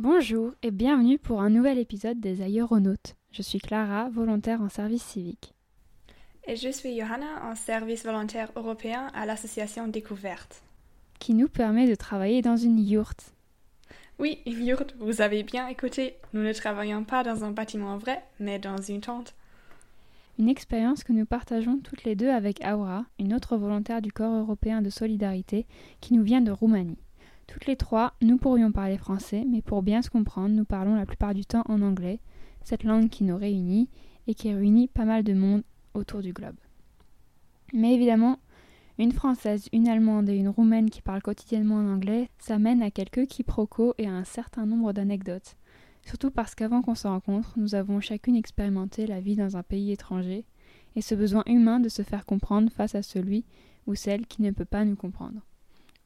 Bonjour et bienvenue pour un nouvel épisode des Aéronautes. Je suis Clara, volontaire en service civique. Et je suis Johanna, en service volontaire européen à l'association Découverte. Qui nous permet de travailler dans une yourte. Oui, une yourte, vous avez bien écouté. Nous ne travaillons pas dans un bâtiment vrai, mais dans une tente. Une expérience que nous partageons toutes les deux avec Aura, une autre volontaire du Corps européen de solidarité qui nous vient de Roumanie. Toutes les trois, nous pourrions parler français, mais pour bien se comprendre, nous parlons la plupart du temps en anglais, cette langue qui nous réunit et qui réunit pas mal de monde autour du globe. Mais évidemment, une Française, une Allemande et une Roumaine qui parlent quotidiennement en anglais, ça mène à quelques quiproquos et à un certain nombre d'anecdotes. Surtout parce qu'avant qu'on se rencontre, nous avons chacune expérimenté la vie dans un pays étranger et ce besoin humain de se faire comprendre face à celui ou celle qui ne peut pas nous comprendre.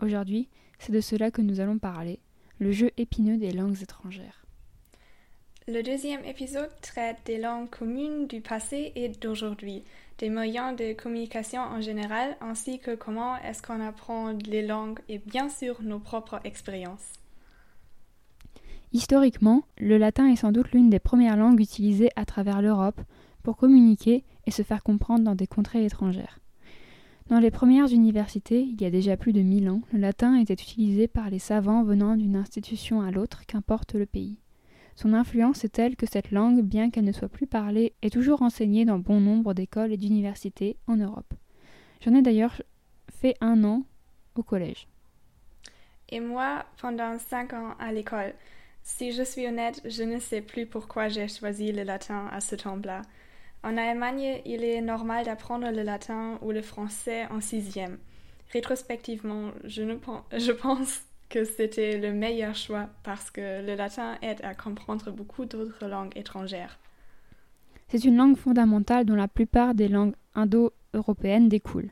Aujourd'hui, c'est de cela que nous allons parler, le jeu épineux des langues étrangères. Le deuxième épisode traite des langues communes du passé et d'aujourd'hui, des moyens de communication en général, ainsi que comment est-ce qu'on apprend les langues et bien sûr nos propres expériences. Historiquement, le latin est sans doute l'une des premières langues utilisées à travers l'Europe pour communiquer et se faire comprendre dans des contrées étrangères. Dans les premières universités, il y a déjà plus de mille ans, le latin était utilisé par les savants venant d'une institution à l'autre, qu'importe le pays. Son influence est telle que cette langue, bien qu'elle ne soit plus parlée, est toujours enseignée dans bon nombre d'écoles et d'universités en Europe. J'en ai d'ailleurs fait un an au collège. Et moi, pendant cinq ans à l'école. Si je suis honnête, je ne sais plus pourquoi j'ai choisi le latin à ce temps-là. En Allemagne, il est normal d'apprendre le latin ou le français en sixième. Rétrospectivement, je, ne je pense que c'était le meilleur choix parce que le latin aide à comprendre beaucoup d'autres langues étrangères. C'est une langue fondamentale dont la plupart des langues indo-européennes découlent.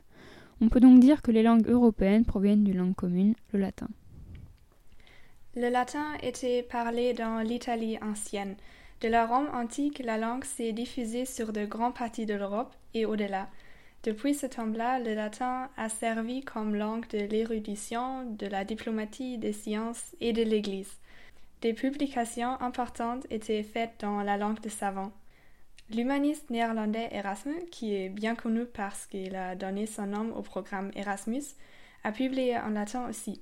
On peut donc dire que les langues européennes proviennent d'une langue commune, le latin. Le latin était parlé dans l'Italie ancienne, de la Rome antique, la langue s'est diffusée sur de grandes parties de l'Europe et au-delà. Depuis ce temps-là, le latin a servi comme langue de l'érudition, de la diplomatie, des sciences et de l'Église. Des publications importantes étaient faites dans la langue des savants. L'humaniste néerlandais Erasmus, qui est bien connu parce qu'il a donné son nom au programme Erasmus, a publié en latin aussi.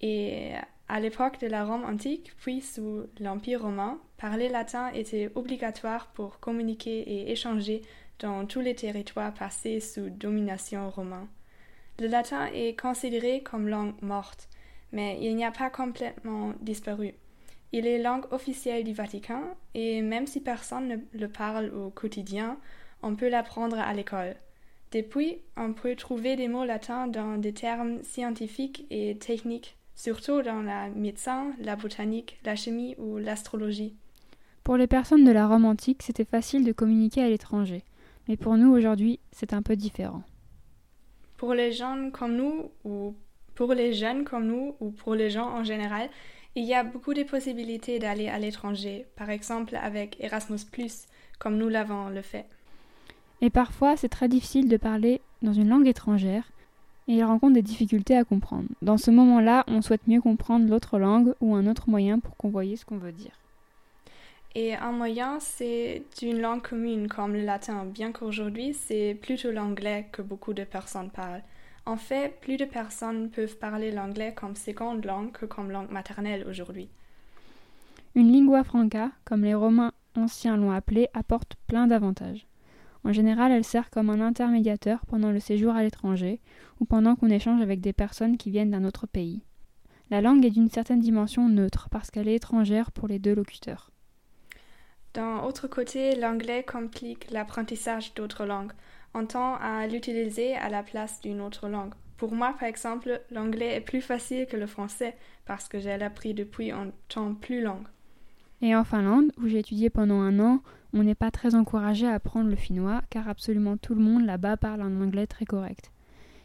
Et à l'époque de la Rome antique, puis sous l'Empire romain, parler latin était obligatoire pour communiquer et échanger dans tous les territoires passés sous domination romaine. Le latin est considéré comme langue morte, mais il n'y a pas complètement disparu. Il est langue officielle du Vatican et même si personne ne le parle au quotidien, on peut l'apprendre à l'école. Depuis, on peut trouver des mots latins dans des termes scientifiques et techniques surtout dans la médecine, la botanique, la chimie ou l'astrologie. Pour les personnes de la Rome antique, c'était facile de communiquer à l'étranger, mais pour nous aujourd'hui, c'est un peu différent. Pour les jeunes comme nous ou pour les jeunes comme nous ou pour les gens en général, il y a beaucoup de possibilités d'aller à l'étranger, par exemple avec Erasmus ⁇ comme nous l'avons le fait. Et parfois, c'est très difficile de parler dans une langue étrangère, il rencontre des difficultés à comprendre. Dans ce moment-là, on souhaite mieux comprendre l'autre langue ou un autre moyen pour convoyer ce qu'on veut dire. Et un moyen, c'est une langue commune comme le latin, bien qu'aujourd'hui, c'est plutôt l'anglais que beaucoup de personnes parlent. En fait, plus de personnes peuvent parler l'anglais comme seconde langue que comme langue maternelle aujourd'hui. Une lingua franca, comme les Romains anciens l'ont appelée, apporte plein d'avantages. En général, elle sert comme un intermédiateur pendant le séjour à l'étranger ou pendant qu'on échange avec des personnes qui viennent d'un autre pays. La langue est d'une certaine dimension neutre parce qu'elle est étrangère pour les deux locuteurs. D'un autre côté, l'anglais complique l'apprentissage d'autres langues. On tend à l'utiliser à la place d'une autre langue. Pour moi, par exemple, l'anglais est plus facile que le français parce que j'ai appris depuis un temps plus long. Et en Finlande, où j'ai étudié pendant un an, on n'est pas très encouragé à apprendre le finnois, car absolument tout le monde là-bas parle un anglais très correct.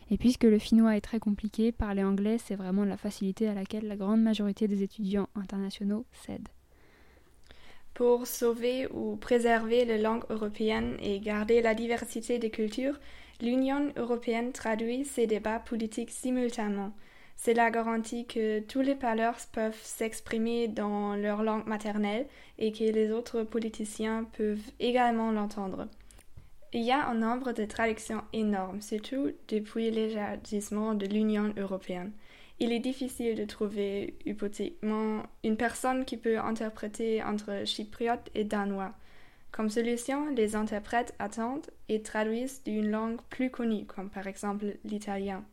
Et puisque le finnois est très compliqué, parler anglais, c'est vraiment la facilité à laquelle la grande majorité des étudiants internationaux cèdent. Pour sauver ou préserver la langue européenne et garder la diversité des cultures, l'Union européenne traduit ses débats politiques simultanément. Cela garantit que tous les parleurs peuvent s'exprimer dans leur langue maternelle et que les autres politiciens peuvent également l'entendre. Il y a un nombre de traductions énorme, surtout depuis l'élargissement de l'Union européenne. Il est difficile de trouver hypothétiquement une personne qui peut interpréter entre chypriote et danois. Comme solution, les interprètes attendent et traduisent d'une langue plus connue, comme par exemple l'italien.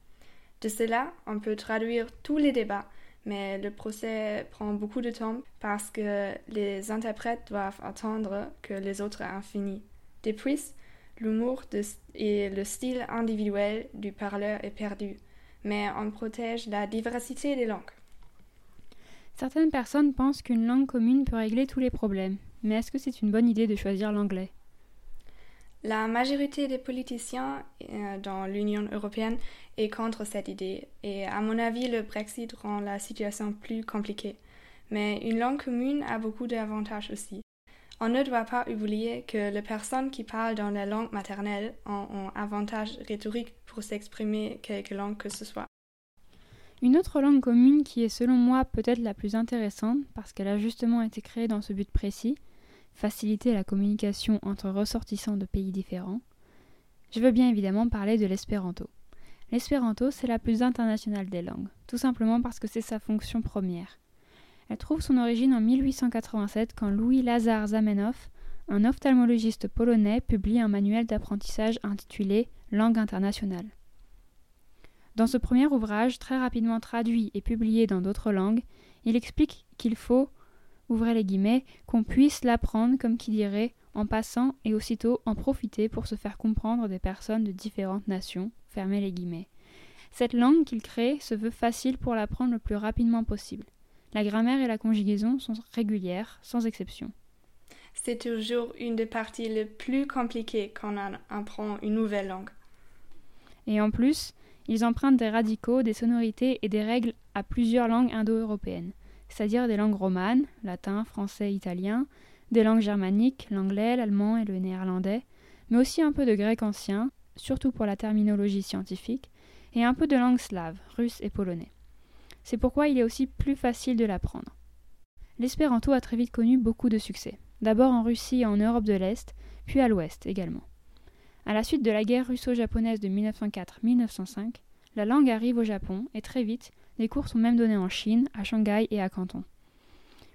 De cela, on peut traduire tous les débats, mais le procès prend beaucoup de temps parce que les interprètes doivent attendre que les autres aient fini. De plus, l'humour et le style individuel du parleur est perdu, mais on protège la diversité des langues. Certaines personnes pensent qu'une langue commune peut régler tous les problèmes, mais est-ce que c'est une bonne idée de choisir l'anglais? La majorité des politiciens euh, dans l'Union européenne est contre cette idée et à mon avis le Brexit rend la situation plus compliquée. Mais une langue commune a beaucoup d'avantages aussi. On ne doit pas oublier que les personnes qui parlent dans la langue maternelle ont un avantage rhétorique pour s'exprimer quelque langue que ce soit. Une autre langue commune qui est selon moi peut-être la plus intéressante parce qu'elle a justement été créée dans ce but précis, faciliter la communication entre ressortissants de pays différents, je veux bien évidemment parler de l'espéranto. L'espéranto, c'est la plus internationale des langues, tout simplement parce que c'est sa fonction première. Elle trouve son origine en 1887 quand Louis Lazar Zamenhof, un ophtalmologiste polonais, publie un manuel d'apprentissage intitulé Langue internationale. Dans ce premier ouvrage, très rapidement traduit et publié dans d'autres langues, il explique qu'il faut ouvrez les guillemets, qu'on puisse l'apprendre comme qui dirait en passant et aussitôt en profiter pour se faire comprendre des personnes de différentes nations, fermez les guillemets. Cette langue qu'il crée se veut facile pour l'apprendre le plus rapidement possible. La grammaire et la conjugaison sont régulières, sans exception. C'est toujours une des parties les plus compliquées quand on apprend une nouvelle langue. Et en plus, ils empruntent des radicaux, des sonorités et des règles à plusieurs langues indo-européennes c'est-à-dire des langues romanes, latin, français, italien, des langues germaniques, l'anglais, l'allemand et le néerlandais, mais aussi un peu de grec ancien, surtout pour la terminologie scientifique, et un peu de langue slave, russe et polonais. C'est pourquoi il est aussi plus facile de l'apprendre. L'espéranto a très vite connu beaucoup de succès, d'abord en Russie et en Europe de l'Est, puis à l'Ouest également. À la suite de la guerre russo-japonaise de 1904-1905, la langue arrive au Japon et très vite, des cours sont même donnés en Chine, à Shanghai et à Canton.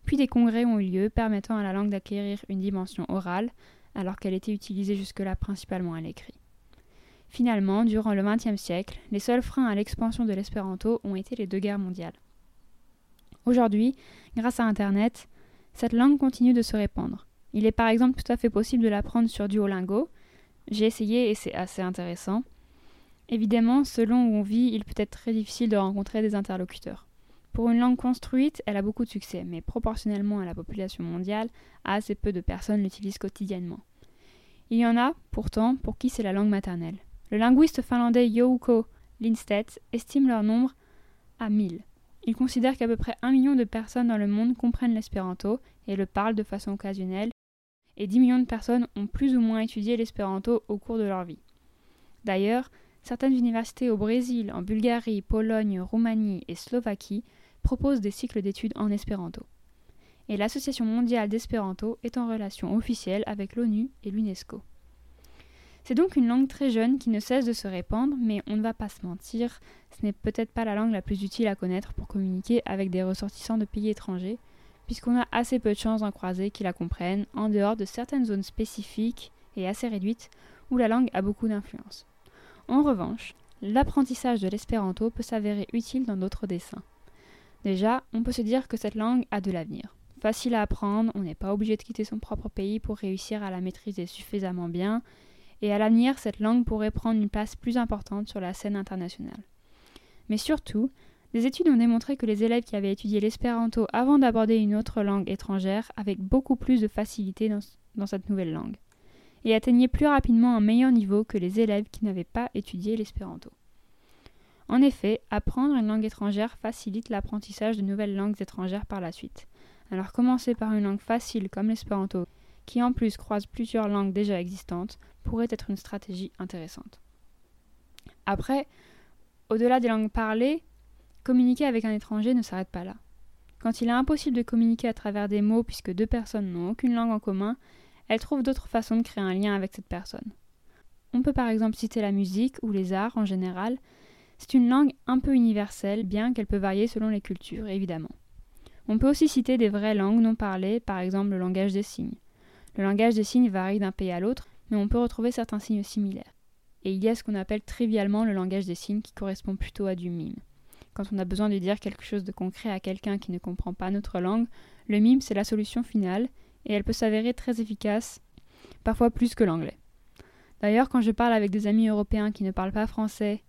Puis des congrès ont eu lieu permettant à la langue d'acquérir une dimension orale, alors qu'elle était utilisée jusque-là principalement à l'écrit. Finalement, durant le XXe siècle, les seuls freins à l'expansion de l'espéranto ont été les deux guerres mondiales. Aujourd'hui, grâce à Internet, cette langue continue de se répandre. Il est par exemple tout à fait possible de l'apprendre sur Duolingo. J'ai essayé et c'est assez intéressant. Évidemment, selon où on vit, il peut être très difficile de rencontrer des interlocuteurs. Pour une langue construite, elle a beaucoup de succès, mais proportionnellement à la population mondiale, assez peu de personnes l'utilisent quotidiennement. Il y en a, pourtant, pour qui c'est la langue maternelle. Le linguiste finlandais Jouko Lindstedt estime leur nombre à 1000. Il considère qu'à peu près un million de personnes dans le monde comprennent l'espéranto et le parlent de façon occasionnelle, et 10 millions de personnes ont plus ou moins étudié l'espéranto au cours de leur vie. D'ailleurs, Certaines universités au Brésil, en Bulgarie, Pologne, Roumanie et Slovaquie proposent des cycles d'études en espéranto. Et l'Association mondiale d'espéranto est en relation officielle avec l'ONU et l'UNESCO. C'est donc une langue très jeune qui ne cesse de se répandre, mais on ne va pas se mentir, ce n'est peut-être pas la langue la plus utile à connaître pour communiquer avec des ressortissants de pays étrangers, puisqu'on a assez peu de chances d'en croiser qui la comprennent, en dehors de certaines zones spécifiques et assez réduites où la langue a beaucoup d'influence. En revanche, l'apprentissage de l'espéranto peut s'avérer utile dans d'autres dessins. Déjà, on peut se dire que cette langue a de l'avenir. Facile à apprendre, on n'est pas obligé de quitter son propre pays pour réussir à la maîtriser suffisamment bien, et à l'avenir, cette langue pourrait prendre une place plus importante sur la scène internationale. Mais surtout, des études ont démontré que les élèves qui avaient étudié l'espéranto avant d'aborder une autre langue étrangère avaient beaucoup plus de facilité dans, dans cette nouvelle langue et atteignait plus rapidement un meilleur niveau que les élèves qui n'avaient pas étudié l'espéranto. En effet, apprendre une langue étrangère facilite l'apprentissage de nouvelles langues étrangères par la suite. Alors commencer par une langue facile comme l'espéranto, qui en plus croise plusieurs langues déjà existantes, pourrait être une stratégie intéressante. Après, au-delà des langues parlées, Communiquer avec un étranger ne s'arrête pas là. Quand il est impossible de communiquer à travers des mots puisque deux personnes n'ont aucune langue en commun, elles trouvent d'autres façons de créer un lien avec cette personne. On peut par exemple citer la musique ou les arts en général. C'est une langue un peu universelle, bien qu'elle peut varier selon les cultures, évidemment. On peut aussi citer des vraies langues non parlées, par exemple le langage des signes. Le langage des signes varie d'un pays à l'autre, mais on peut retrouver certains signes similaires. Et il y a ce qu'on appelle trivialement le langage des signes qui correspond plutôt à du mime. Quand on a besoin de dire quelque chose de concret à quelqu'un qui ne comprend pas notre langue, le mime c'est la solution finale, et elle peut s'avérer très efficace, parfois plus que l'anglais. D'ailleurs, quand je parle avec des amis européens qui ne parlent pas français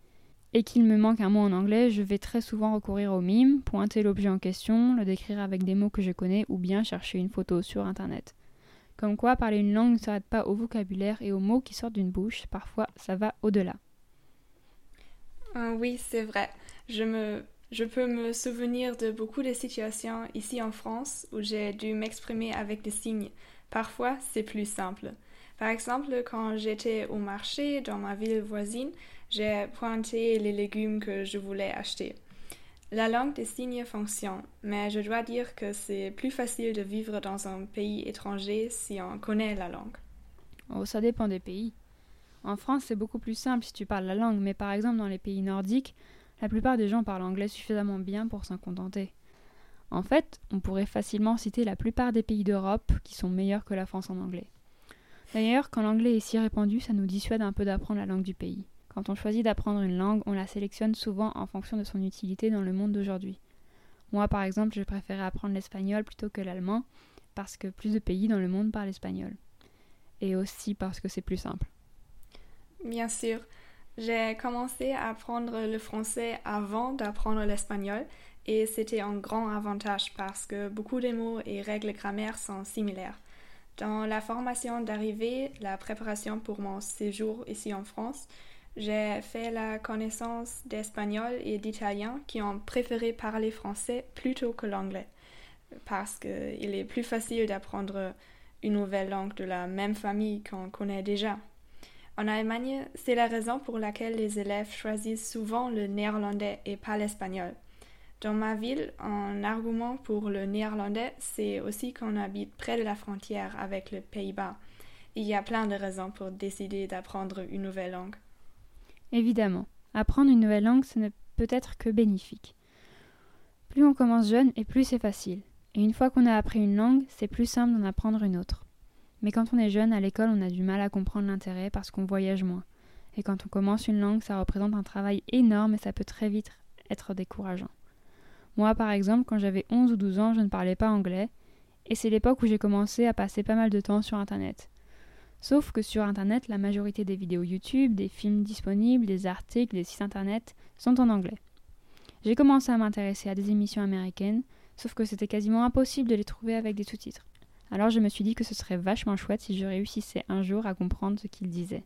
et qu'il me manque un mot en anglais, je vais très souvent recourir au mime, pointer l'objet en question, le décrire avec des mots que je connais ou bien chercher une photo sur internet. Comme quoi, parler une langue ne s'arrête pas au vocabulaire et aux mots qui sortent d'une bouche, parfois ça va au-delà. Euh, oui, c'est vrai. Je, me, je peux me souvenir de beaucoup de situations ici en France où j'ai dû m'exprimer avec des signes. Parfois, c'est plus simple. Par exemple, quand j'étais au marché dans ma ville voisine, j'ai pointé les légumes que je voulais acheter. La langue des signes fonctionne, mais je dois dire que c'est plus facile de vivre dans un pays étranger si on connaît la langue. Oh, ça dépend des pays. En France, c'est beaucoup plus simple si tu parles la langue, mais par exemple dans les pays nordiques, la plupart des gens parlent anglais suffisamment bien pour s'en contenter. En fait, on pourrait facilement citer la plupart des pays d'Europe qui sont meilleurs que la France en anglais. D'ailleurs, quand l'anglais est si répandu, ça nous dissuade un peu d'apprendre la langue du pays. Quand on choisit d'apprendre une langue, on la sélectionne souvent en fonction de son utilité dans le monde d'aujourd'hui. Moi, par exemple, je préférais apprendre l'espagnol plutôt que l'allemand, parce que plus de pays dans le monde parlent espagnol. Et aussi parce que c'est plus simple. Bien sûr. J'ai commencé à apprendre le français avant d'apprendre l'espagnol, et c'était un grand avantage parce que beaucoup de mots et règles grammaire sont similaires. Dans la formation d'arrivée, la préparation pour mon séjour ici en France, j'ai fait la connaissance d'espagnol et d'italien qui ont préféré parler français plutôt que l'anglais, parce qu'il est plus facile d'apprendre une nouvelle langue de la même famille qu'on connaît déjà. En Allemagne, c'est la raison pour laquelle les élèves choisissent souvent le néerlandais et pas l'espagnol. Dans ma ville, un argument pour le néerlandais, c'est aussi qu'on habite près de la frontière avec les Pays-Bas. Il y a plein de raisons pour décider d'apprendre une nouvelle langue. Évidemment, apprendre une nouvelle langue, ce ne peut être que bénéfique. Plus on commence jeune et plus c'est facile. Et une fois qu'on a appris une langue, c'est plus simple d'en apprendre une autre. Mais quand on est jeune, à l'école, on a du mal à comprendre l'intérêt parce qu'on voyage moins. Et quand on commence une langue, ça représente un travail énorme et ça peut très vite être décourageant. Moi, par exemple, quand j'avais 11 ou 12 ans, je ne parlais pas anglais, et c'est l'époque où j'ai commencé à passer pas mal de temps sur Internet. Sauf que sur Internet, la majorité des vidéos YouTube, des films disponibles, des articles, des sites Internet sont en anglais. J'ai commencé à m'intéresser à des émissions américaines, sauf que c'était quasiment impossible de les trouver avec des sous-titres. Alors je me suis dit que ce serait vachement chouette si je réussissais un jour à comprendre ce qu'ils disaient.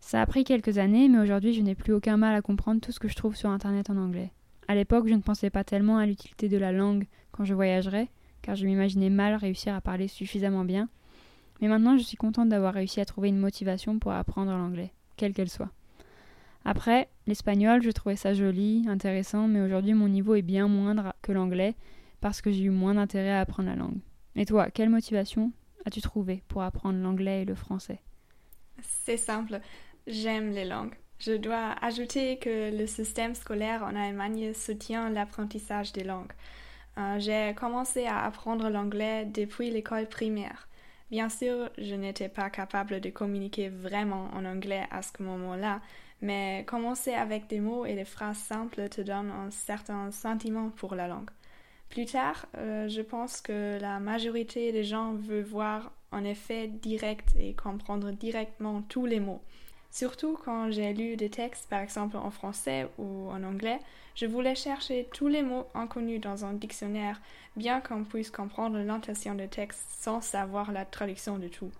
Ça a pris quelques années, mais aujourd'hui je n'ai plus aucun mal à comprendre tout ce que je trouve sur Internet en anglais. À l'époque, je ne pensais pas tellement à l'utilité de la langue quand je voyagerais, car je m'imaginais mal réussir à parler suffisamment bien, mais maintenant, je suis contente d'avoir réussi à trouver une motivation pour apprendre l'anglais, quelle qu'elle soit. Après, l'espagnol, je trouvais ça joli, intéressant, mais aujourd'hui mon niveau est bien moindre que l'anglais parce que j'ai eu moins d'intérêt à apprendre la langue. Et toi, quelle motivation as-tu trouvé pour apprendre l'anglais et le français? C'est simple, j'aime les langues. Je dois ajouter que le système scolaire en Allemagne soutient l'apprentissage des langues. Euh, j'ai commencé à apprendre l'anglais depuis l'école primaire. Bien sûr, je n'étais pas capable de communiquer vraiment en anglais à ce moment-là, mais commencer avec des mots et des phrases simples te donne un certain sentiment pour la langue. Plus tard, euh, je pense que la majorité des gens veulent voir un effet direct et comprendre directement tous les mots. Surtout quand j'ai lu des textes, par exemple en français ou en anglais, je voulais chercher tous les mots inconnus dans un dictionnaire, bien qu'on puisse comprendre l'intention du texte sans savoir la traduction de tout.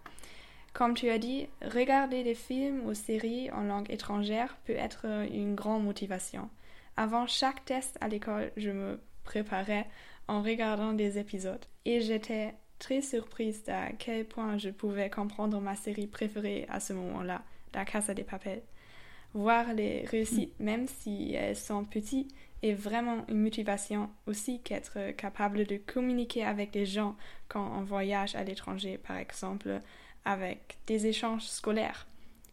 Comme tu as dit, regarder des films ou séries en langue étrangère peut être une grande motivation. Avant chaque test à l'école, je me préparais en regardant des épisodes et j'étais très surprise à quel point je pouvais comprendre ma série préférée à ce moment-là. La Casa des Papel. Voir les réussites, même si elles sont petites, est vraiment une motivation aussi qu'être capable de communiquer avec des gens quand on voyage à l'étranger, par exemple avec des échanges scolaires.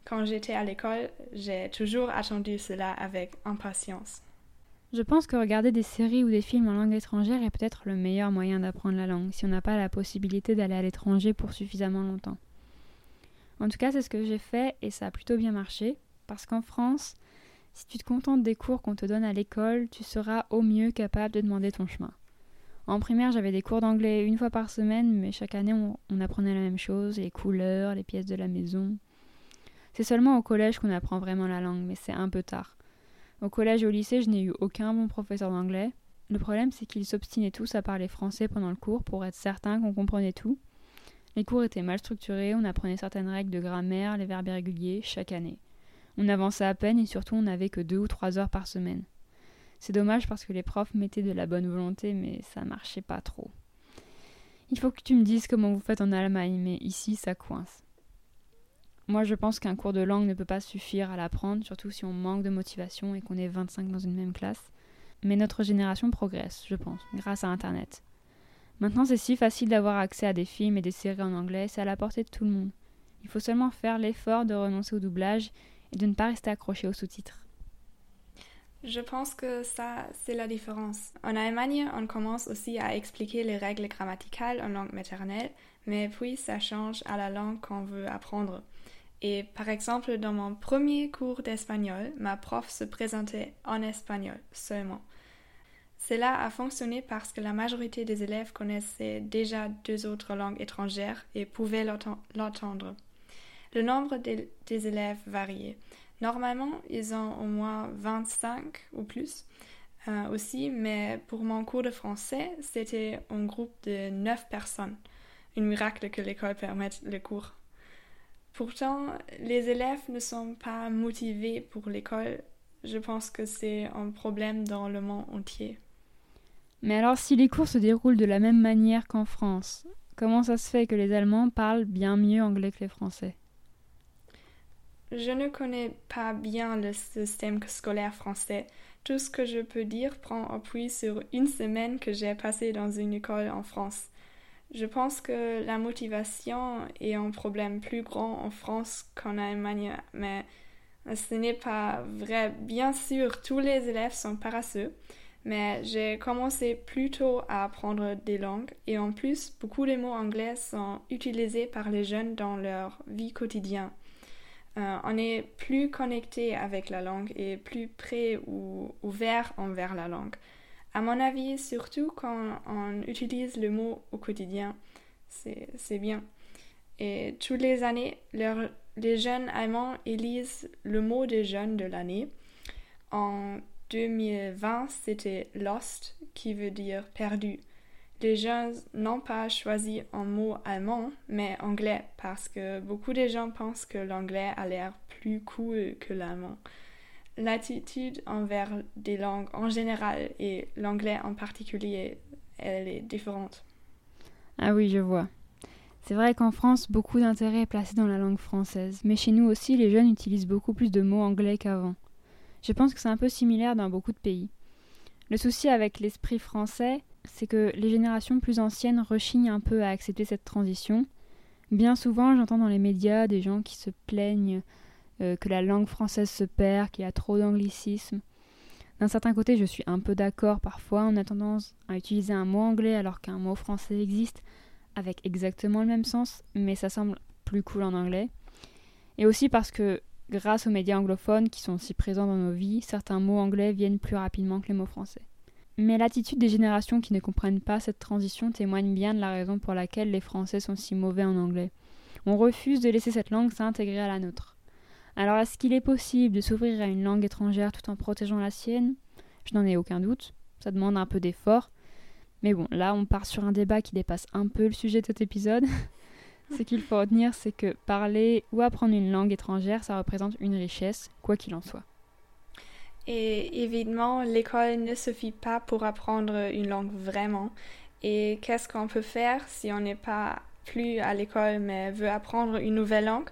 Quand j'étais à l'école, j'ai toujours attendu cela avec impatience. Je pense que regarder des séries ou des films en langue étrangère est peut-être le meilleur moyen d'apprendre la langue si on n'a pas la possibilité d'aller à l'étranger pour suffisamment longtemps. En tout cas, c'est ce que j'ai fait et ça a plutôt bien marché parce qu'en France, si tu te contentes des cours qu'on te donne à l'école, tu seras au mieux capable de demander ton chemin. En primaire, j'avais des cours d'anglais une fois par semaine, mais chaque année, on, apprenait la même chose, les couleurs, les pièces de la maison. C'est seulement au collège qu'on apprend vraiment la langue, mais c'est un peu tard. Au collège et au lycée, je n'ai eu aucun bon professeur d'anglais. Le problème, c'est qu'ils s'obstinaient tous à parler français pendant le cours pour être certains qu'on comprenait tout. Les cours étaient mal structurés, on apprenait certaines règles de grammaire, les verbes irréguliers, chaque année. On avançait à peine et surtout on n'avait que deux ou trois heures par semaine. C'est dommage parce que les profs mettaient de la bonne volonté, mais ça marchait pas trop. Il faut que tu me dises comment vous faites en Allemagne, mais ici ça coince. Moi, je pense qu'un cours de langue ne peut pas suffire à l'apprendre, surtout si on manque de motivation et qu'on est 25 dans une même classe. Mais notre génération progresse, je pense, grâce à Internet. Maintenant, c'est si facile d'avoir accès à des films et des séries en anglais, c'est à la portée de tout le monde. Il faut seulement faire l'effort de renoncer au doublage et de ne pas rester accroché aux sous-titres. Je pense que ça, c'est la différence. En Allemagne, on commence aussi à expliquer les règles grammaticales en langue maternelle, mais puis ça change à la langue qu'on veut apprendre. Et par exemple, dans mon premier cours d'espagnol, ma prof se présentait en espagnol seulement. Cela a fonctionné parce que la majorité des élèves connaissaient déjà deux autres langues étrangères et pouvaient l'entendre. Le nombre des, élèves variait. Normalement, ils ont au moins 25 ou plus euh, aussi, mais pour mon cours de français, c'était un groupe de 9 personnes. Un miracle que l'école permette le cours. Pourtant, les élèves ne sont pas motivés pour l'école. Je pense que c'est un problème dans le monde entier. Mais alors, si les cours se déroulent de la même manière qu'en France, comment ça se fait que les Allemands parlent bien mieux anglais que les Français? Je ne connais pas bien le système scolaire français. Tout ce que je peux dire prend appui sur une semaine que j'ai passée dans une école en France. Je pense que la motivation est un problème plus grand en France qu'en Allemagne, mais ce n'est pas vrai. Bien sûr, tous les élèves sont paresseux, mais j'ai commencé plus tôt à apprendre des langues et en plus, beaucoup de mots anglais sont utilisés par les jeunes dans leur vie quotidienne. Euh, on est plus connecté avec la langue et plus prêt ou ouvert envers la langue. À mon avis, surtout quand on utilise le mot au quotidien, c'est bien. Et toutes les années, les jeunes allemands élisent le mot des jeunes de l'année. En 2020, c'était Lost, qui veut dire perdu. Les jeunes n'ont pas choisi un mot allemand, mais anglais, parce que beaucoup de gens pensent que l'anglais a l'air plus cool que l'allemand l'attitude envers des langues en général et l'anglais en particulier, elle est différente. Ah oui, je vois. C'est vrai qu'en France, beaucoup d'intérêt est placé dans la langue française, mais chez nous aussi, les jeunes utilisent beaucoup plus de mots anglais qu'avant. Je pense que c'est un peu similaire dans beaucoup de pays. Le souci avec l'esprit français, c'est que les générations plus anciennes rechignent un peu à accepter cette transition. Bien souvent, j'entends dans les médias des gens qui se plaignent euh, que la langue française se perd, qu'il y a trop d'anglicisme. D'un certain côté, je suis un peu d'accord. Parfois, on a tendance à utiliser un mot anglais alors qu'un mot français existe avec exactement le même sens, mais ça semble plus cool en anglais. Et aussi parce que, grâce aux médias anglophones qui sont si présents dans nos vies, certains mots anglais viennent plus rapidement que les mots français. Mais l'attitude des générations qui ne comprennent pas cette transition témoigne bien de la raison pour laquelle les Français sont si mauvais en anglais. On refuse de laisser cette langue s'intégrer à la nôtre. Alors est-ce qu'il est possible de s'ouvrir à une langue étrangère tout en protégeant la sienne? Je n'en ai aucun doute. Ça demande un peu d'effort. Mais bon, là on part sur un débat qui dépasse un peu le sujet de cet épisode. Ce qu'il faut retenir, c'est que parler ou apprendre une langue étrangère, ça représente une richesse, quoi qu'il en soit. Et évidemment, l'école ne suffit pas pour apprendre une langue vraiment. Et qu'est-ce qu'on peut faire si on n'est pas plus à l'école mais veut apprendre une nouvelle langue?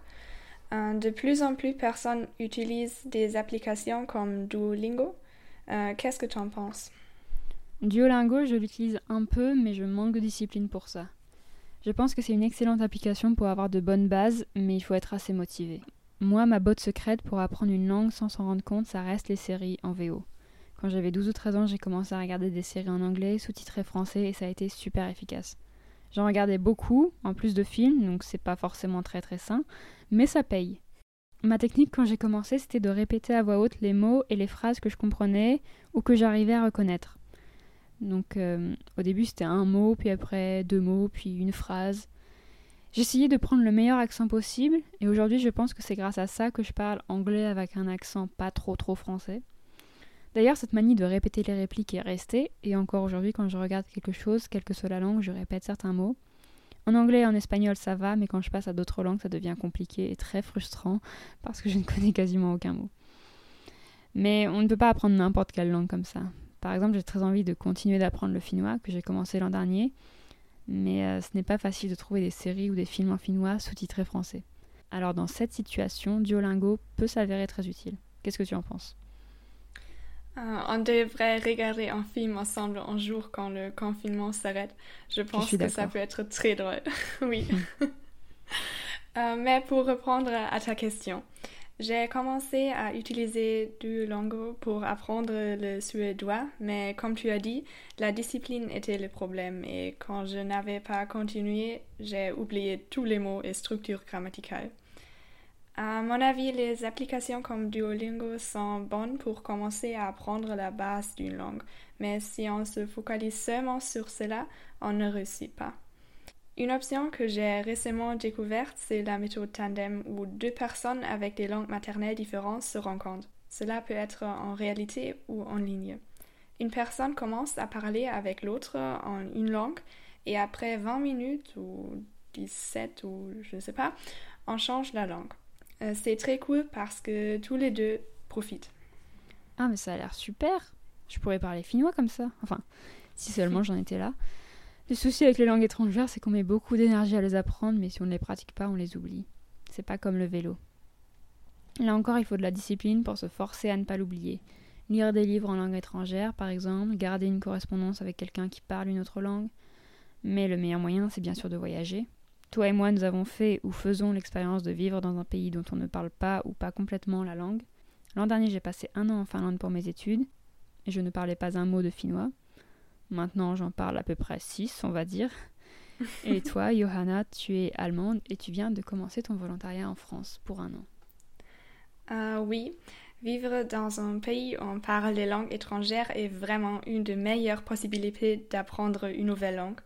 De plus en plus de personnes utilisent des applications comme Duolingo. Euh, Qu'est-ce que tu en penses? Duolingo, je l'utilise un peu, mais je manque de discipline pour ça. Je pense que c'est une excellente application pour avoir de bonnes bases, mais il faut être assez motivé. Moi, ma botte secrète pour apprendre une langue sans s'en rendre compte, ça reste les séries en VO. Quand j'avais 12 ou 13 ans, j'ai commencé à regarder des séries en anglais, sous-titrées français, et ça a été super efficace. J'en regardais beaucoup, en plus de films, donc c'est pas forcément très très sain, mais ça paye. Ma technique quand j'ai commencé, c'était de répéter à voix haute les mots et les phrases que je comprenais ou que j'arrivais à reconnaître. Donc euh, au début c'était un mot, puis après deux mots, puis une phrase. J'essayais de prendre le meilleur accent possible, et aujourd'hui je pense que c'est grâce à ça que je parle anglais avec un accent pas trop trop français. D'ailleurs, cette manie de répéter les répliques est restée, et encore aujourd'hui, quand je regarde quelque chose, quelle que soit la langue, je répète certains mots. En anglais et en espagnol, ça va, mais quand je passe à d'autres langues, ça devient compliqué et très frustrant parce que je ne connais quasiment aucun mot. Mais on ne peut pas apprendre n'importe quelle langue comme ça. Par exemple, j'ai très envie de continuer d'apprendre le finnois que j'ai commencé l'an dernier, mais euh, ce n'est pas facile de trouver des séries ou des films en finnois sous-titrés français. Alors dans cette situation, Duolingo peut s'avérer très utile. Qu'est-ce que tu en penses? Euh, on devrait regarder un film ensemble un jour quand le confinement s'arrête. Je pense que ça peut être très drôle. oui. Euh, mais pour reprendre à ta question, j'ai commencé à utiliser Duolingo pour apprendre le suédois, mais comme tu as dit, la discipline était le problème et quand je n'avais pas continué, j'ai oublié tous les mots et structures grammaticales. À mon avis, les applications comme Duolingo sont bonnes pour commencer à apprendre la base d'une langue, mais si on se focalise seulement sur cela, on ne réussit pas. Une option que j'ai récemment découverte, c'est la méthode tandem où deux personnes avec des langues maternelles différentes se rencontrent. Cela peut être en réalité ou en ligne. Une personne commence à parler avec l'autre en une langue et après 20 minutes ou 17 ou je ne sais pas, on change la langue. Euh, c'est très cool parce que tous les deux profitent. Ah, mais ça a l'air super. Je pourrais parler finnois comme ça. Enfin, si seulement j'en étais là. Le souci avec les langues étrangères, c'est qu'on met beaucoup d'énergie à les apprendre, mais si on ne les pratique pas, on les oublie. C'est pas comme le vélo. Là encore, il faut de la discipline pour se forcer à ne pas l'oublier. Lire des livres en langue étrangère, par exemple, garder une correspondance avec quelqu'un qui parle une autre langue. Mais le meilleur moyen, c'est bien sûr de voyager. Toi et moi, nous avons fait ou faisons l'expérience de vivre dans un pays dont on ne parle pas ou pas complètement la langue. L'an dernier, j'ai passé un an en Finlande pour mes études, et je ne parlais pas un mot de finnois. Maintenant, j'en parle à peu près six, on va dire. Et toi, Johanna, tu es allemande et tu viens de commencer ton volontariat en France pour un an. Euh, oui, vivre dans un pays où on parle les langues étrangères est vraiment une des meilleures possibilités d'apprendre une nouvelle langue.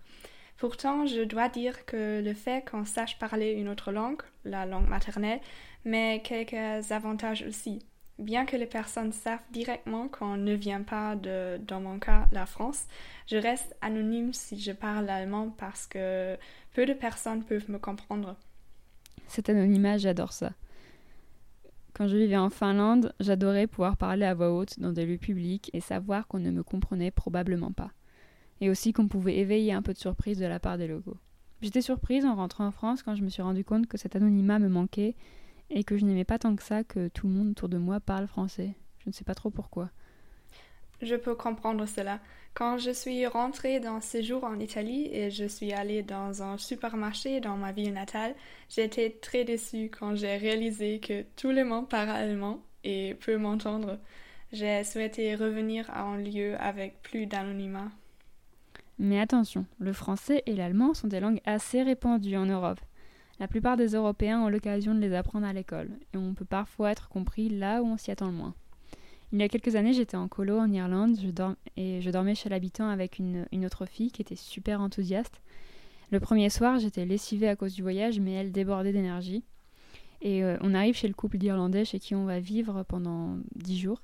Pourtant, je dois dire que le fait qu'on sache parler une autre langue, la langue maternelle, met quelques avantages aussi. Bien que les personnes savent directement qu'on ne vient pas de, dans mon cas, la France, je reste anonyme si je parle allemand parce que peu de personnes peuvent me comprendre. Cet anonymat, j'adore ça. Quand je vivais en Finlande, j'adorais pouvoir parler à voix haute dans des lieux publics et savoir qu'on ne me comprenait probablement pas et aussi qu'on pouvait éveiller un peu de surprise de la part des logos. J'étais surprise en rentrant en France quand je me suis rendu compte que cet anonymat me manquait et que je n'aimais pas tant que ça que tout le monde autour de moi parle français. Je ne sais pas trop pourquoi. Je peux comprendre cela. Quand je suis rentrée d'un séjour en Italie et je suis allée dans un supermarché dans ma ville natale, j'étais très déçue quand j'ai réalisé que tout le monde parle allemand et peut m'entendre. J'ai souhaité revenir à un lieu avec plus d'anonymat. Mais attention, le français et l'allemand sont des langues assez répandues en Europe. La plupart des Européens ont l'occasion de les apprendre à l'école, et on peut parfois être compris là où on s'y attend le moins. Il y a quelques années, j'étais en colo en Irlande et je dormais chez l'habitant avec une, autre fille qui était super enthousiaste. Le premier soir, j'étais lessivée à cause du voyage, mais elle débordait d'énergie. Et euh, on arrive chez le couple d'Irlandais chez qui on va vivre pendant dix jours,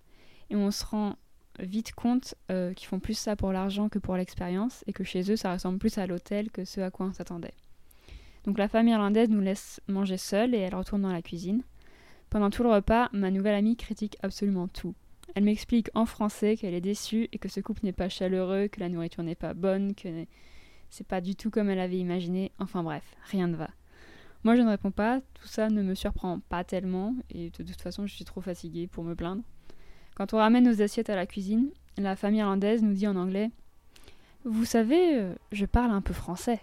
et on se rend vite compte euh, qu'ils font plus ça pour l'argent que pour l'expérience et que chez eux ça ressemble plus à l'hôtel que ce à quoi on s'attendait. Donc la famille irlandaise nous laisse manger seule et elle retourne dans la cuisine. Pendant tout le repas, ma nouvelle amie critique absolument tout. Elle m'explique en français qu'elle est déçue et que ce couple n'est pas chaleureux, que la nourriture n'est pas bonne, que c'est pas du tout comme elle avait imaginé. Enfin bref, rien ne va. Moi je ne réponds pas, tout ça ne me surprend pas tellement et de toute façon je suis trop fatiguée pour me plaindre. Quand on ramène nos assiettes à la cuisine, la famille irlandaise nous dit en anglais Vous savez, euh, je parle un peu français.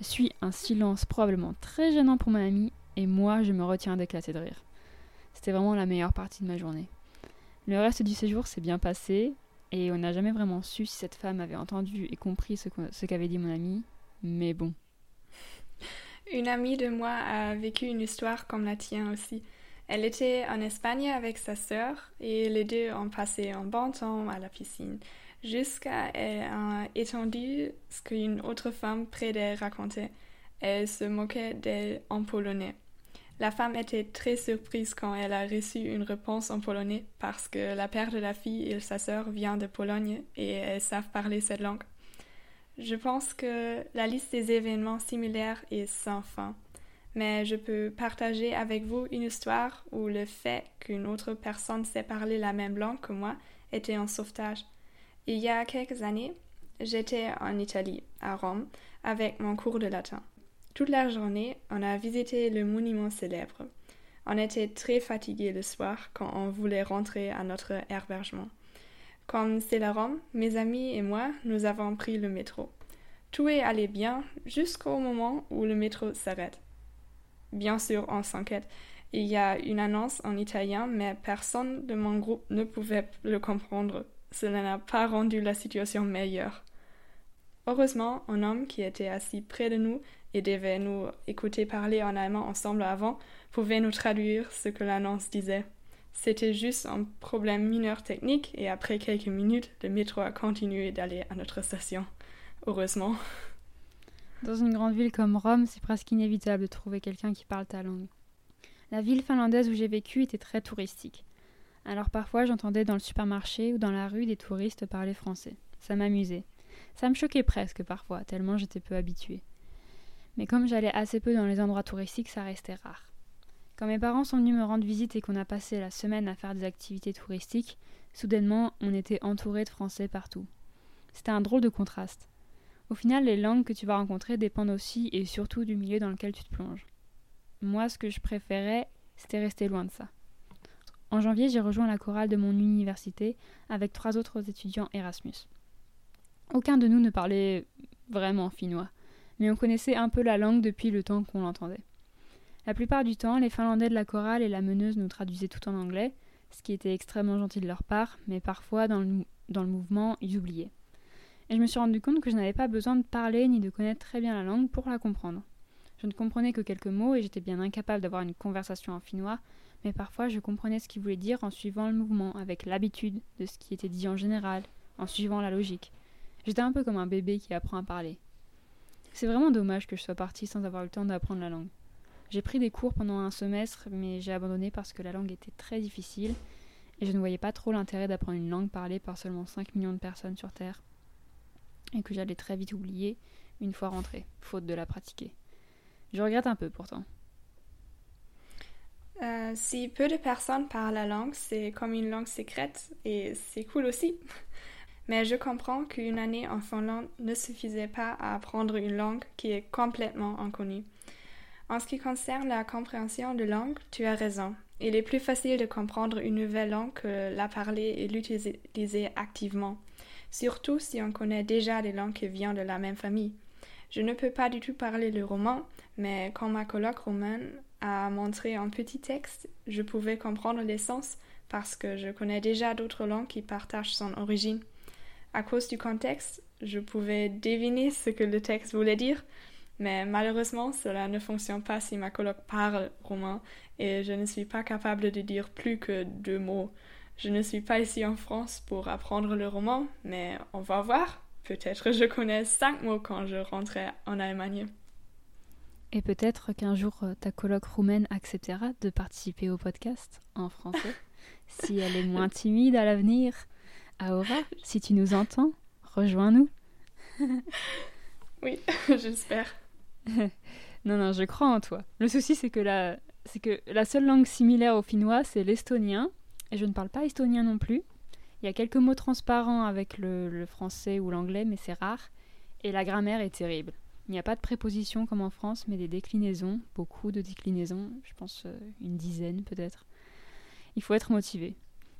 Suis un silence probablement très gênant pour ma amie, et moi je me retiens d'éclater de rire. C'était vraiment la meilleure partie de ma journée. Le reste du séjour s'est bien passé, et on n'a jamais vraiment su si cette femme avait entendu et compris ce qu'avait dit mon ami, mais bon. Une amie de moi a vécu une histoire comme la tienne aussi. Elle était en Espagne avec sa sœur et les deux ont passé un bon temps à la piscine, jusqu'à entendu ce qu'une autre femme près d'elle racontait. Elle se moquait d'elle en polonais. La femme était très surprise quand elle a reçu une réponse en polonais parce que la père de la fille et sa sœur vient de Pologne et elles savent parler cette langue. Je pense que la liste des événements similaires est sans fin, mais je peux partager avec vous une histoire où le fait qu'une autre personne sait parler la même langue que moi était un sauvetage. Il y a quelques années, j'étais en Italie, à Rome, avec mon cours de latin. Toute la journée, on a visité le monument célèbre. On était très fatigués le soir quand on voulait rentrer à notre hébergement. Comme c'est la Rome, mes amis et moi, nous avons pris le métro. Tout est allé bien jusqu'au moment où le métro s'arrête. Bien sûr, on s'inquiète. Il y a une annonce en italien, mais personne de mon groupe ne pouvait le comprendre. Cela n'a pas rendu la situation meilleure. Heureusement, un homme qui était assis près de nous et devait nous écouter parler en allemand ensemble avant pouvait nous traduire ce que l'annonce disait. C'était juste un problème mineur technique et après quelques minutes, le métro a continué d'aller à notre station. Heureusement. Dans une grande ville comme Rome, c'est presque inévitable de trouver quelqu'un qui parle ta langue. La ville finlandaise où j'ai vécu était très touristique. Alors parfois j'entendais dans le supermarché ou dans la rue des touristes parler français. Ça m'amusait. Ça me choquait presque parfois, tellement j'étais peu habituée. Mais comme j'allais assez peu dans les endroits touristiques, ça restait rare. Quand mes parents sont venus me rendre visite et qu'on a passé la semaine à faire des activités touristiques, soudainement on était entouré de Français partout. C'était un drôle de contraste. Au final, les langues que tu vas rencontrer dépendent aussi et surtout du milieu dans lequel tu te plonges. Moi, ce que je préférais, c'était rester loin de ça. En janvier, j'ai rejoint la chorale de mon université avec trois autres étudiants Erasmus. Aucun de nous ne parlait vraiment finnois, mais on connaissait un peu la langue depuis le temps qu'on l'entendait. La plupart du temps, les Finlandais de la chorale et la meneuse nous traduisaient tout en anglais, ce qui était extrêmement gentil de leur part, mais parfois dans le, dans le mouvement, ils oubliaient. Et je me suis rendu compte que je n'avais pas besoin de parler ni de connaître très bien la langue pour la comprendre. Je ne comprenais que quelques mots et j'étais bien incapable d'avoir une conversation en finnois, mais parfois je comprenais ce qu'ils voulaient dire en suivant le mouvement, avec l'habitude de ce qui était dit en général, en suivant la logique. J'étais un peu comme un bébé qui apprend à parler. C'est vraiment dommage que je sois partie sans avoir eu le temps d'apprendre la langue. J'ai pris des cours pendant un semestre, mais j'ai abandonné parce que la langue était très difficile et je ne voyais pas trop l'intérêt d'apprendre une langue parlée par seulement 5 millions de personnes sur Terre et que j'allais très vite oublier une fois rentrée, faute de la pratiquer. Je regrette un peu pourtant. Euh, si peu de personnes parlent la langue, c'est comme une langue secrète et c'est cool aussi. Mais je comprends qu'une année en Finlande ne suffisait pas à apprendre une langue qui est complètement inconnue. En ce qui concerne la compréhension de langue, tu as raison. Il est plus facile de comprendre une nouvelle langue que la parler et l'utiliser activement, surtout si on connaît déjà des langues qui viennent de la même famille. Je ne peux pas du tout parler le roman, mais quand ma colloque romaine a montré un petit texte, je pouvais comprendre l'essence parce que je connais déjà d'autres langues qui partagent son origine. À cause du contexte, je pouvais deviner ce que le texte voulait dire, mais malheureusement, cela ne fonctionne pas si ma coloc parle romain et je ne suis pas capable de dire plus que deux mots. Je ne suis pas ici en France pour apprendre le roman, mais on va voir. Peut-être je connais cinq mots quand je rentrerai en Allemagne. Et peut-être qu'un jour euh, ta coloc roumaine acceptera de participer au podcast en français, si elle est moins timide à l'avenir. Aura, si tu nous entends, rejoins-nous. oui, j'espère. non, non, je crois en toi. Le souci, c'est que, la... c'est que la seule langue similaire au finnois, c'est l'estonien. Et je ne parle pas estonien non plus. Il y a quelques mots transparents avec le, le français ou l'anglais, mais c'est rare. Et la grammaire est terrible. Il n'y a pas de préposition comme en France, mais des déclinaisons, beaucoup de déclinaisons, je pense euh, une dizaine peut-être. Il faut être motivé.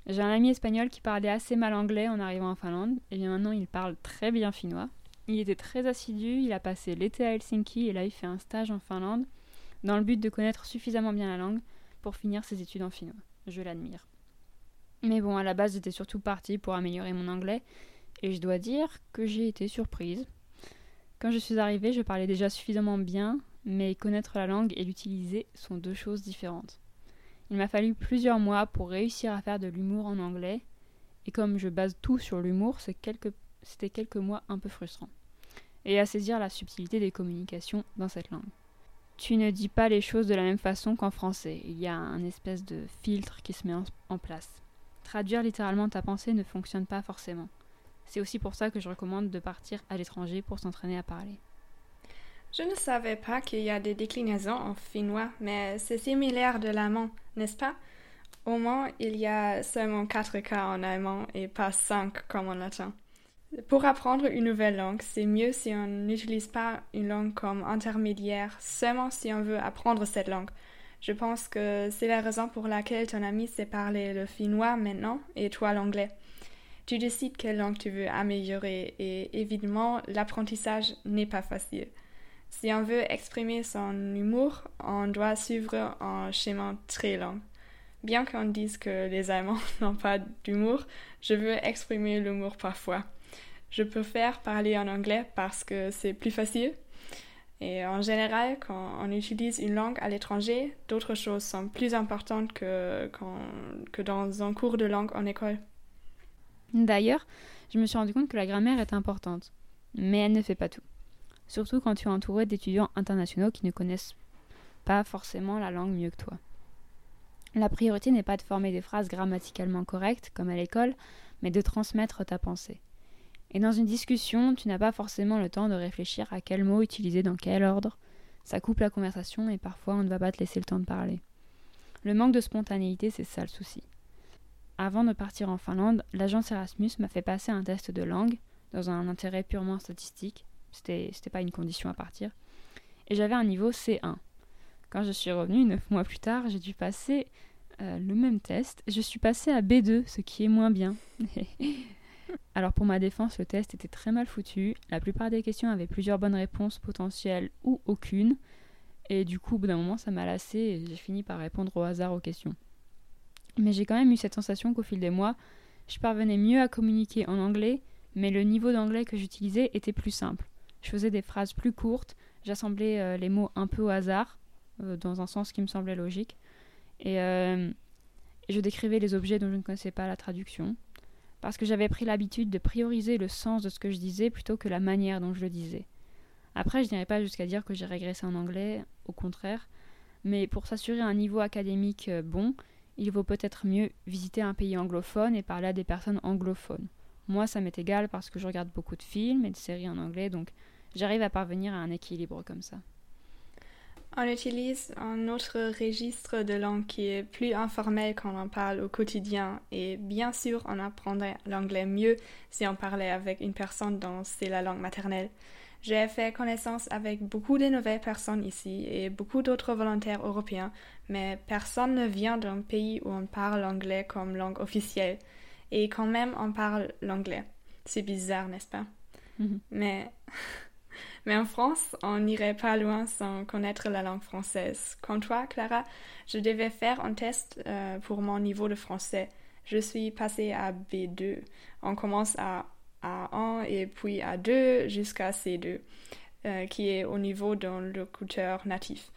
J'ai un ami espagnol qui parlait assez mal anglais en arrivant en Finlande, et bien maintenant il parle très bien finnois. Il était très assidu, il a passé l'été à Helsinki et là il fait un stage en Finlande dans le but de connaître suffisamment bien la langue pour finir ses études en finnois. Je l'admire. Mais bon, à la base j'étais surtout partie pour améliorer mon anglais, et je dois dire que j'ai été surprise. Quand je suis arrivée, je parlais déjà suffisamment bien, mais connaître la langue et l'utiliser sont deux choses différentes. Il m'a fallu plusieurs mois pour réussir à faire de l'humour en anglais, et comme je base tout sur l'humour, c'était quelques, mois un peu frustrants, et à saisir la subtilité des communications dans cette langue. Tu ne dis pas les choses de la même façon qu'en français, il y a un espèce de filtre qui se met en place. Traduire littéralement ta pensée ne fonctionne pas forcément. C'est aussi pour ça que je recommande de partir à l'étranger pour s'entraîner à parler. Je ne savais pas qu'il y a des déclinaisons en finnois, mais c'est similaire de l'allemand, n'est-ce pas? Au moins, il y a seulement quatre cas en allemand et pas cinq comme en latin. Pour apprendre une nouvelle langue, c'est mieux si on n'utilise pas une langue comme intermédiaire seulement si on veut apprendre cette langue. Je pense que c'est la raison pour laquelle ton ami sait parler le finnois maintenant et toi l'anglais. Tu décides quelle langue tu veux améliorer et évidemment l'apprentissage n'est pas facile. Si on veut exprimer son humour, on doit suivre un schéma très long. Bien qu'on dise que les Allemands n'ont pas d'humour, je veux exprimer l'humour parfois. Je préfère parler en anglais parce que c'est plus facile. Et en général, quand on utilise une langue à l'étranger, d'autres choses sont plus importantes que, dans un cours de langue en école. D'ailleurs, je me suis rendu compte que la grammaire est importante, mais elle ne fait pas tout surtout quand tu es entouré d'étudiants internationaux qui ne connaissent pas forcément la langue mieux que toi. La priorité n'est pas de former des phrases grammaticalement correctes, comme à l'école, mais de transmettre ta pensée. Et dans une discussion, tu n'as pas forcément le temps de réfléchir à quel mot utiliser dans quel ordre. Ça coupe la conversation et parfois on ne va pas te laisser le temps de parler. Le manque de spontanéité, c'est ça le souci. Avant de partir en Finlande, l'agence Erasmus m'a fait passer un test de langue, dans un intérêt purement statistique, c'était, pas une condition à partir. Et j'avais un niveau C1. Quand je suis revenue, neuf mois plus tard, j'ai dû passer euh, le même test. Je suis passée à B2, ce qui est moins bien. Alors pour ma défense, le test était très mal foutu. La plupart des questions avaient plusieurs bonnes réponses potentielles ou aucune. Et du coup, au bout d'un moment, ça m'a lassé et j'ai fini par répondre au hasard aux questions. Mais j'ai quand même eu cette sensation qu'au fil des mois, je parvenais mieux à communiquer en anglais, mais le niveau d'anglais que j'utilisais était plus simple. Je faisais des phrases plus courtes, j'assemblais euh, les mots un peu au hasard, euh, dans un sens qui me semblait logique, euh, et je décrivais les objets dont je ne connaissais pas la traduction, parce que j'avais pris l'habitude de prioriser le sens de ce que je disais plutôt que la manière dont je le disais. Après, je n'irai pas jusqu'à dire que j'ai régressé en anglais, au contraire, mais pour s'assurer un niveau académique bon, il vaut peut-être mieux visiter un pays anglophone et parler à des personnes anglophones. Moi, ça m'est égal parce que je regarde beaucoup de films et de séries en anglais, donc j'arrive à parvenir à un équilibre comme ça. On utilise un autre registre de langue qui est plus informel quand on parle au quotidien et bien sûr on apprendrait l'anglais mieux si on parlait avec une personne dont c'est la langue maternelle. J'ai fait connaissance avec beaucoup de nouvelles personnes ici et beaucoup d'autres volontaires européens, mais personne ne vient d'un pays où on parle l'anglais comme langue officielle et quand même on parle l'anglais. C'est bizarre, n'est-ce pas? Mhm. Mais mais en France, on n'irait pas loin sans connaître la langue française. Quand toi, Clara, je devais faire un test euh, pour mon niveau de français. Je suis passée à B2. On commence à A1 et puis à 2 jusqu'à C2, euh, qui est au niveau d'un locuteur natif.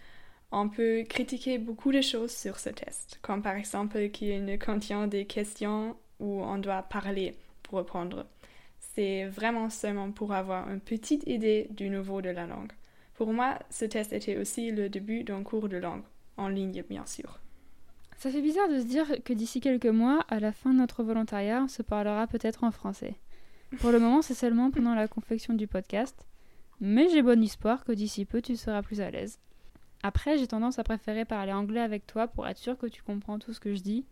On peut critiquer beaucoup de choses sur ce test, comme par exemple qu'il ne contient des questions où on doit parler pour reprendre. C'est vraiment seulement pour avoir une petite idée du niveau de la langue. Pour moi, ce test était aussi le début d'un cours de langue, en ligne bien sûr. Ça fait bizarre de se dire que d'ici quelques mois, à la fin de notre volontariat, on se parlera peut-être en français. Pour le moment, c'est seulement pendant la confection du podcast, mais j'ai bon espoir que d'ici peu, tu seras plus à l'aise. Après, j'ai tendance à préférer parler anglais avec toi pour être sûr que tu comprends tout ce que je dis,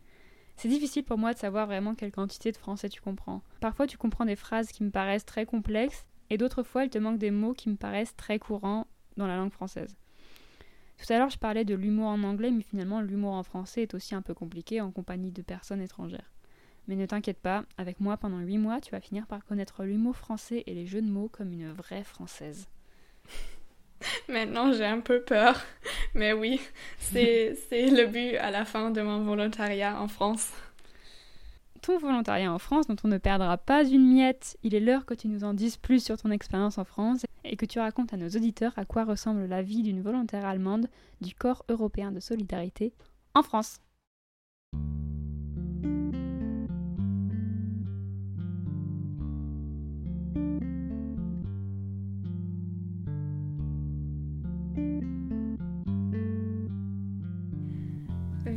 c'est difficile pour moi de savoir vraiment quelle quantité de français tu comprends. Parfois tu comprends des phrases qui me paraissent très complexes et d'autres fois il te manque des mots qui me paraissent très courants dans la langue française. Tout à l'heure je parlais de l'humour en anglais mais finalement l'humour en français est aussi un peu compliqué en compagnie de personnes étrangères. Mais ne t'inquiète pas, avec moi pendant 8 mois, tu vas finir par connaître l'humour français et les jeux de mots comme une vraie française. Maintenant, j'ai un peu peur. Mais oui, c'est le but à la fin de mon volontariat en France. Ton volontariat en France, dont on ne perdra pas une miette, il est l'heure que tu nous en dises plus sur ton expérience en France et que tu racontes à nos auditeurs à quoi ressemble la vie d'une volontaire allemande du Corps européen de solidarité en France.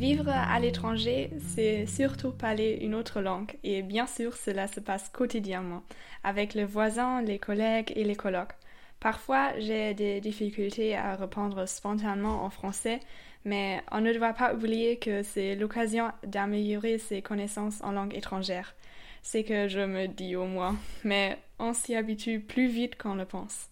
Vivre à l'étranger, c'est surtout parler une autre langue et bien sûr cela se passe quotidiennement avec les voisins, les collègues et les colocs. Parfois j'ai des difficultés à répondre spontanément en français, mais on ne doit pas oublier que c'est l'occasion d'améliorer ses connaissances en langue étrangère. C'est que je me dis au moins, mais on s'y habitue plus vite qu'on le pense.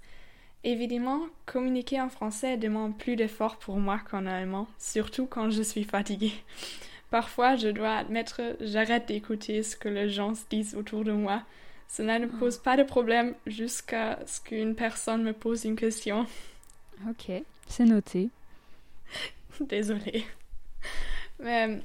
Évidemment, communiquer en français demande plus d'efforts pour moi qu'en allemand, surtout quand je suis fatiguée. Parfois, je dois admettre, j'arrête d'écouter ce que les gens se disent autour de moi. Cela ne pose pas de problème jusqu'à ce qu'une personne me pose une question. Ok, c'est noté. Désolée. Mais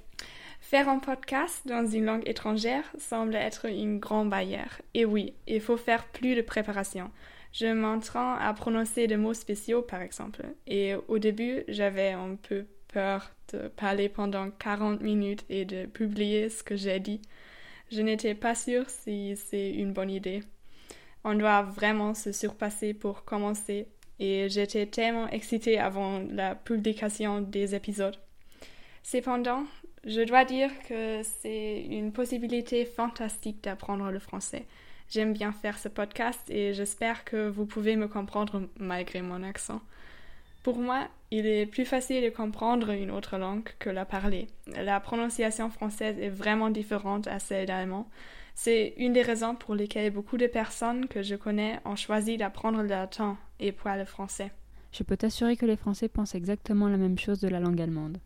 faire un podcast dans une langue étrangère semble être une grande barrière. Et oui, il faut faire plus de préparation. Je m'entraîne à prononcer des mots spéciaux, par exemple. Et au début, j'avais un peu peur de parler pendant 40 minutes et de publier ce que j'ai dit. Je n'étais pas sûre si c'est une bonne idée. On doit vraiment se surpasser pour commencer et j'étais tellement excitée avant la publication des épisodes. Cependant, je dois dire que c'est une possibilité fantastique d'apprendre le français. J'aime bien faire ce podcast et j'espère que vous pouvez me comprendre malgré mon accent. Pour moi, il est plus facile de comprendre une autre langue que la parler. La prononciation française est vraiment différente à celle d'allemand. C'est une des raisons pour lesquelles beaucoup de personnes que je connais ont choisi d'apprendre le latin et pas le français. Je peux t'assurer que les Français pensent exactement la même chose de la langue allemande.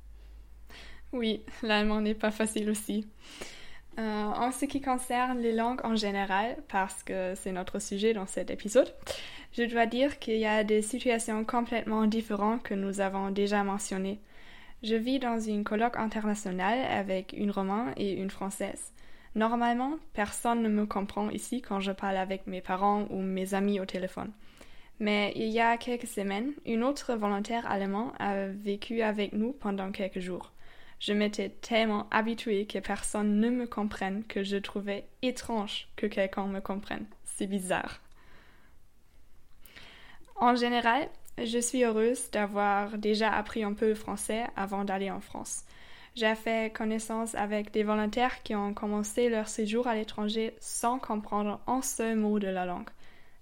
Oui, l'allemand n'est pas facile aussi. Euh, en ce qui concerne les langues en général, parce que c'est notre sujet dans cet épisode, je dois dire qu'il y a des situations complètement différentes que nous avons déjà mentionnées. Je vis dans une colloque internationale avec une romane et une française. Normalement, personne ne me comprend ici quand je parle avec mes parents ou mes amis au téléphone. Mais il y a quelques semaines, une autre volontaire allemande a vécu avec nous pendant quelques jours. Je m'étais tellement habituée que personne ne me comprenne que je trouvais étrange que quelqu'un me comprenne. C'est bizarre. En général, je suis heureuse d'avoir déjà appris un peu le français avant d'aller en France. J'ai fait connaissance avec des volontaires qui ont commencé leur séjour à l'étranger sans comprendre un seul mot de la langue.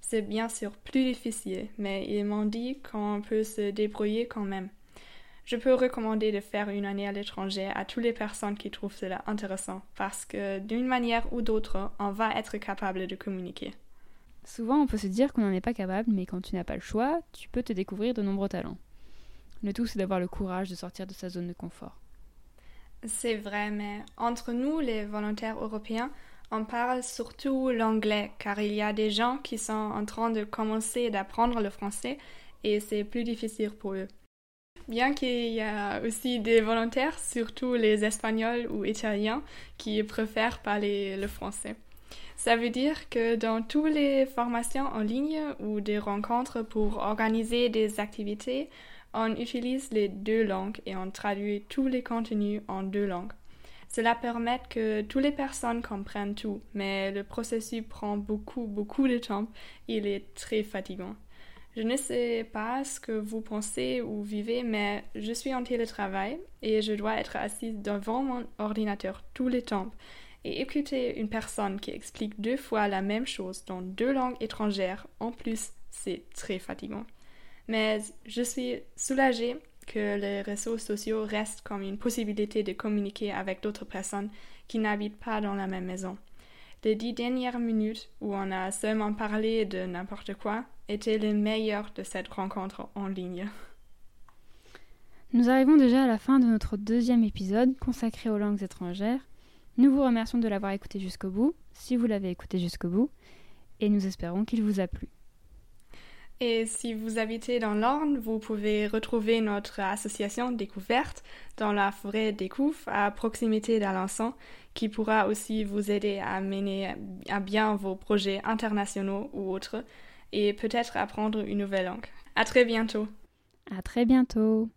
C'est bien sûr plus difficile, mais ils m'ont dit qu'on peut se débrouiller quand même. Je peux recommander de faire une année à l'étranger à toutes les personnes qui trouvent cela intéressant parce que d'une manière ou d'autre, on va être capable de communiquer. Souvent, on peut se dire qu'on n'en est pas capable, mais quand tu n'as pas le choix, tu peux te découvrir de nombreux talents. Le tout, c'est d'avoir le courage de sortir de sa zone de confort. C'est vrai, mais entre nous, les volontaires européens, on parle surtout l'anglais, car il y a des gens qui sont en train de commencer d'apprendre le français et c'est plus difficile pour eux bien qu'il y a aussi des volontaires, surtout les Espagnols ou Italiens, qui préfèrent parler le français. Ça veut dire que dans toutes les formations en ligne ou des rencontres pour organiser des activités, on utilise les deux langues et on traduit tous les contenus en deux langues. Cela permet que toutes les personnes comprennent tout, mais le processus prend beaucoup, beaucoup de temps. Il est très fatigant. Je ne sais pas ce que vous pensez ou vivez, mais je suis en télétravail et je dois être assise devant mon ordinateur tout le temps. Et écouter une personne qui explique deux fois la même chose dans deux langues étrangères, en plus, c'est très fatigant. Mais je suis soulagée que les réseaux sociaux restent comme une possibilité de communiquer avec d'autres personnes qui n'habitent pas dans la même maison. Les dix dernières minutes où on a seulement parlé de n'importe quoi étaient les meilleures de cette rencontre en ligne. Nous arrivons déjà à la fin de notre deuxième épisode consacré aux langues étrangères. Nous vous remercions de l'avoir écouté jusqu'au bout, si vous l'avez écouté jusqu'au bout, et nous espérons qu'il vous a plu. Et si vous habitez dans l'Orne, vous pouvez retrouver notre association découverte dans la forêt des Couffes à proximité d'Alençon, qui pourra aussi vous aider à mener à bien vos projets internationaux ou autres, et peut-être apprendre une nouvelle langue. À très bientôt. À très bientôt.